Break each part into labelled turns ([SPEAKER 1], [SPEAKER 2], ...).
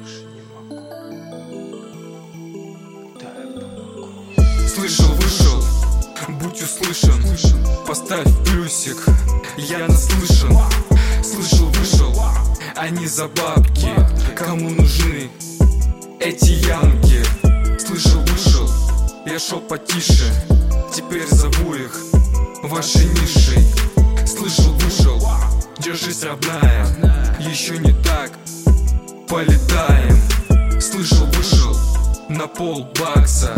[SPEAKER 1] больше не могу. Да, я помогу. Слышал, вышел, будь услышан. Поставь плюсик, я наслышан. Слышал, вышел, они за бабки. Кому нужны эти ямки. Слышал, вышел, я шел потише. Теперь зову их вашей нишей Слышал, вышел, держись, родная Еще не так, полетаем. Слышал, вышел, на пол бакса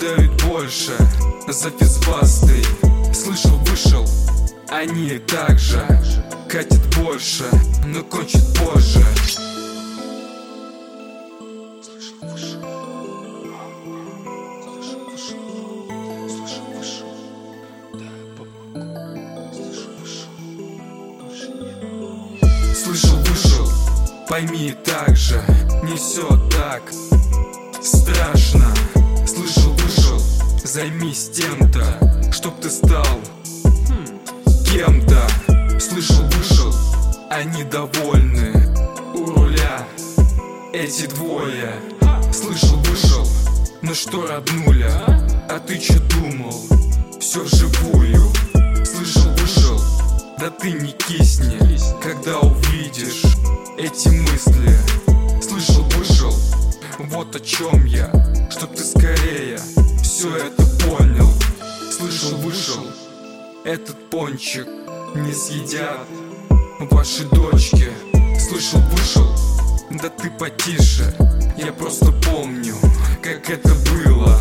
[SPEAKER 1] Дают больше за физбасты. Слышал, вышел, они также Катят больше, но кончит позже. Слышал, вышел Пойми так же Не все так Страшно. Слышал, вышел Займись тем-то Чтоб ты стал Кем-то. Слышал, вышел Они довольны У руля Эти двое. Слышал, вышел Ну что, роднуля А ты че думал? Все вживую Да ты не кисни Когда увидишь Эти мысли. Слышал, вышел Вот о чем я Чтоб ты скорее Все это понял. Слышал, вышел Этот пончик не съедят Ваши дочки. Слышал, вышел Да ты потише Я просто помню Как это было